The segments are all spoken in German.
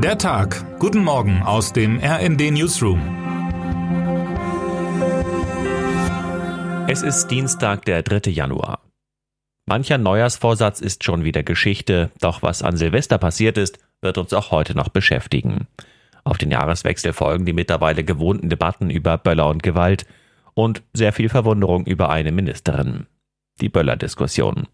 Der Tag. Guten Morgen aus dem RND Newsroom. Es ist Dienstag, der 3. Januar. Mancher Neujahrsvorsatz ist schon wieder Geschichte, doch was an Silvester passiert ist, wird uns auch heute noch beschäftigen. Auf den Jahreswechsel folgen die mittlerweile gewohnten Debatten über Böller und Gewalt und sehr viel Verwunderung über eine Ministerin. Die Böller-Diskussion.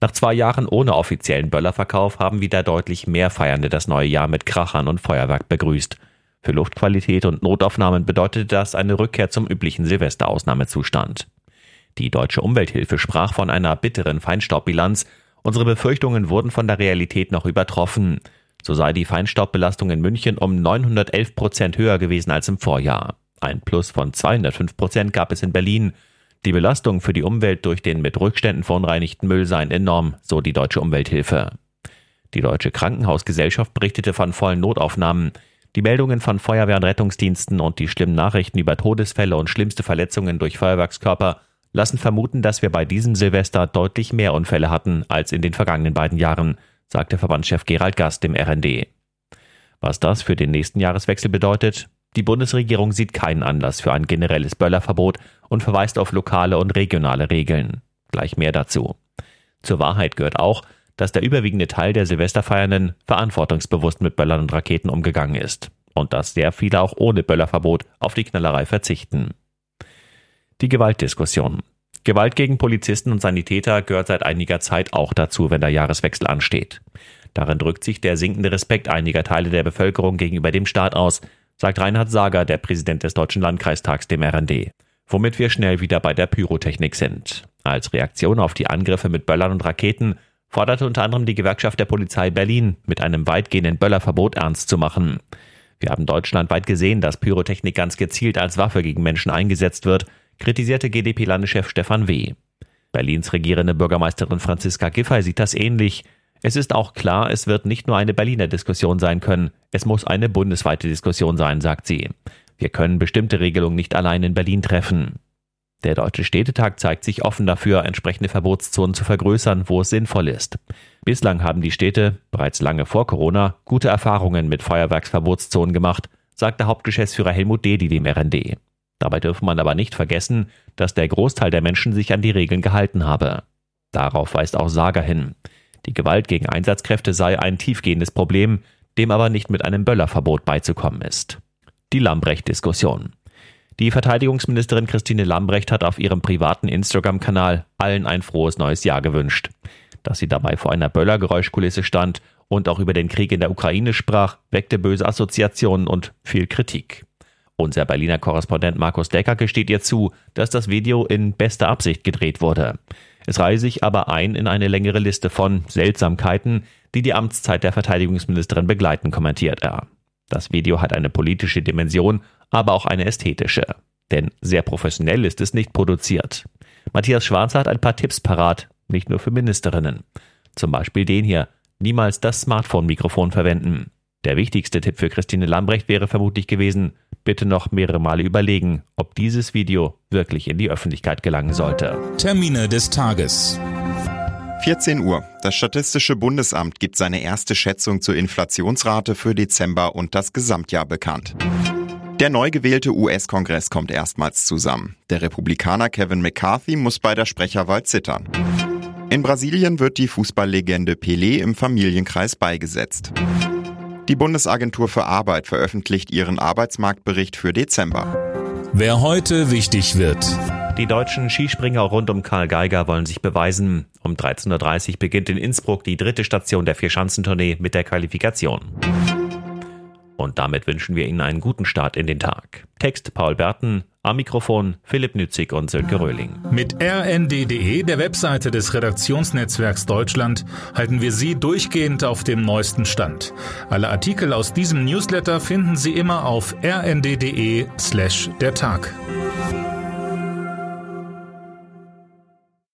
Nach zwei Jahren ohne offiziellen Böllerverkauf haben wieder deutlich mehr Feiernde das neue Jahr mit Krachern und Feuerwerk begrüßt. Für Luftqualität und Notaufnahmen bedeutete das eine Rückkehr zum üblichen Silvesterausnahmezustand. Die deutsche Umwelthilfe sprach von einer bitteren Feinstaubbilanz. Unsere Befürchtungen wurden von der Realität noch übertroffen. So sei die Feinstaubbelastung in München um 911 Prozent höher gewesen als im Vorjahr. Ein Plus von 205 Prozent gab es in Berlin. Die Belastung für die Umwelt durch den mit Rückständen verunreinigten Müll seien enorm, so die Deutsche Umwelthilfe. Die Deutsche Krankenhausgesellschaft berichtete von vollen Notaufnahmen. Die Meldungen von Feuerwehr und Rettungsdiensten und die schlimmen Nachrichten über Todesfälle und schlimmste Verletzungen durch Feuerwerkskörper lassen vermuten, dass wir bei diesem Silvester deutlich mehr Unfälle hatten als in den vergangenen beiden Jahren, sagte Verbandschef Gerald Gast dem RND. Was das für den nächsten Jahreswechsel bedeutet, die Bundesregierung sieht keinen Anlass für ein generelles Böllerverbot und verweist auf lokale und regionale Regeln. Gleich mehr dazu. Zur Wahrheit gehört auch, dass der überwiegende Teil der Silvesterfeiernden verantwortungsbewusst mit Böllern und Raketen umgegangen ist und dass sehr viele auch ohne Böllerverbot auf die Knallerei verzichten. Die Gewaltdiskussion. Gewalt gegen Polizisten und Sanitäter gehört seit einiger Zeit auch dazu, wenn der Jahreswechsel ansteht. Darin drückt sich der sinkende Respekt einiger Teile der Bevölkerung gegenüber dem Staat aus, sagt Reinhard Sager, der Präsident des Deutschen Landkreistags, dem RND. Womit wir schnell wieder bei der Pyrotechnik sind. Als Reaktion auf die Angriffe mit Böllern und Raketen forderte unter anderem die Gewerkschaft der Polizei Berlin, mit einem weitgehenden Böllerverbot ernst zu machen. Wir haben deutschlandweit gesehen, dass Pyrotechnik ganz gezielt als Waffe gegen Menschen eingesetzt wird, kritisierte GdP-Landeschef Stefan W. Berlins regierende Bürgermeisterin Franziska Giffey sieht das ähnlich. Es ist auch klar, es wird nicht nur eine Berliner Diskussion sein können, es muss eine bundesweite Diskussion sein, sagt sie. Wir können bestimmte Regelungen nicht allein in Berlin treffen. Der Deutsche Städtetag zeigt sich offen dafür, entsprechende Verbotszonen zu vergrößern, wo es sinnvoll ist. Bislang haben die Städte, bereits lange vor Corona, gute Erfahrungen mit Feuerwerksverbotszonen gemacht, sagte Hauptgeschäftsführer Helmut Dedi dem RND. Dabei dürfe man aber nicht vergessen, dass der Großteil der Menschen sich an die Regeln gehalten habe. Darauf weist auch Sager hin. Die Gewalt gegen Einsatzkräfte sei ein tiefgehendes Problem, dem aber nicht mit einem Böllerverbot beizukommen ist. Die Lambrecht-Diskussion. Die Verteidigungsministerin Christine Lambrecht hat auf ihrem privaten Instagram-Kanal allen ein frohes neues Jahr gewünscht. Dass sie dabei vor einer Böllergeräuschkulisse stand und auch über den Krieg in der Ukraine sprach, weckte böse Assoziationen und viel Kritik. Unser Berliner Korrespondent Markus Decker gesteht ihr zu, dass das Video in bester Absicht gedreht wurde. Es reihe sich aber ein in eine längere Liste von Seltsamkeiten, die die Amtszeit der Verteidigungsministerin begleiten, kommentiert er. Das Video hat eine politische Dimension, aber auch eine ästhetische. Denn sehr professionell ist es nicht produziert. Matthias Schwarzer hat ein paar Tipps parat, nicht nur für Ministerinnen. Zum Beispiel den hier. Niemals das Smartphone-Mikrofon verwenden. Der wichtigste Tipp für Christine Lambrecht wäre vermutlich gewesen, bitte noch mehrere Male überlegen, ob dieses Video wirklich in die Öffentlichkeit gelangen sollte. Termine des Tages. 14 Uhr. Das Statistische Bundesamt gibt seine erste Schätzung zur Inflationsrate für Dezember und das Gesamtjahr bekannt. Der neu gewählte US-Kongress kommt erstmals zusammen. Der Republikaner Kevin McCarthy muss bei der Sprecherwahl zittern. In Brasilien wird die Fußballlegende Pelé im Familienkreis beigesetzt. Die Bundesagentur für Arbeit veröffentlicht ihren Arbeitsmarktbericht für Dezember. Wer heute wichtig wird. Die deutschen Skispringer rund um Karl Geiger wollen sich beweisen. Um 13.30 Uhr beginnt in Innsbruck die dritte Station der Vierschanzentournee mit der Qualifikation. Und damit wünschen wir Ihnen einen guten Start in den Tag. Text Paul Berten, am Mikrofon Philipp Nützig und Sönke Röhling. Mit rnd.de, der Webseite des Redaktionsnetzwerks Deutschland, halten wir Sie durchgehend auf dem neuesten Stand. Alle Artikel aus diesem Newsletter finden Sie immer auf rnd.de slash der Tag.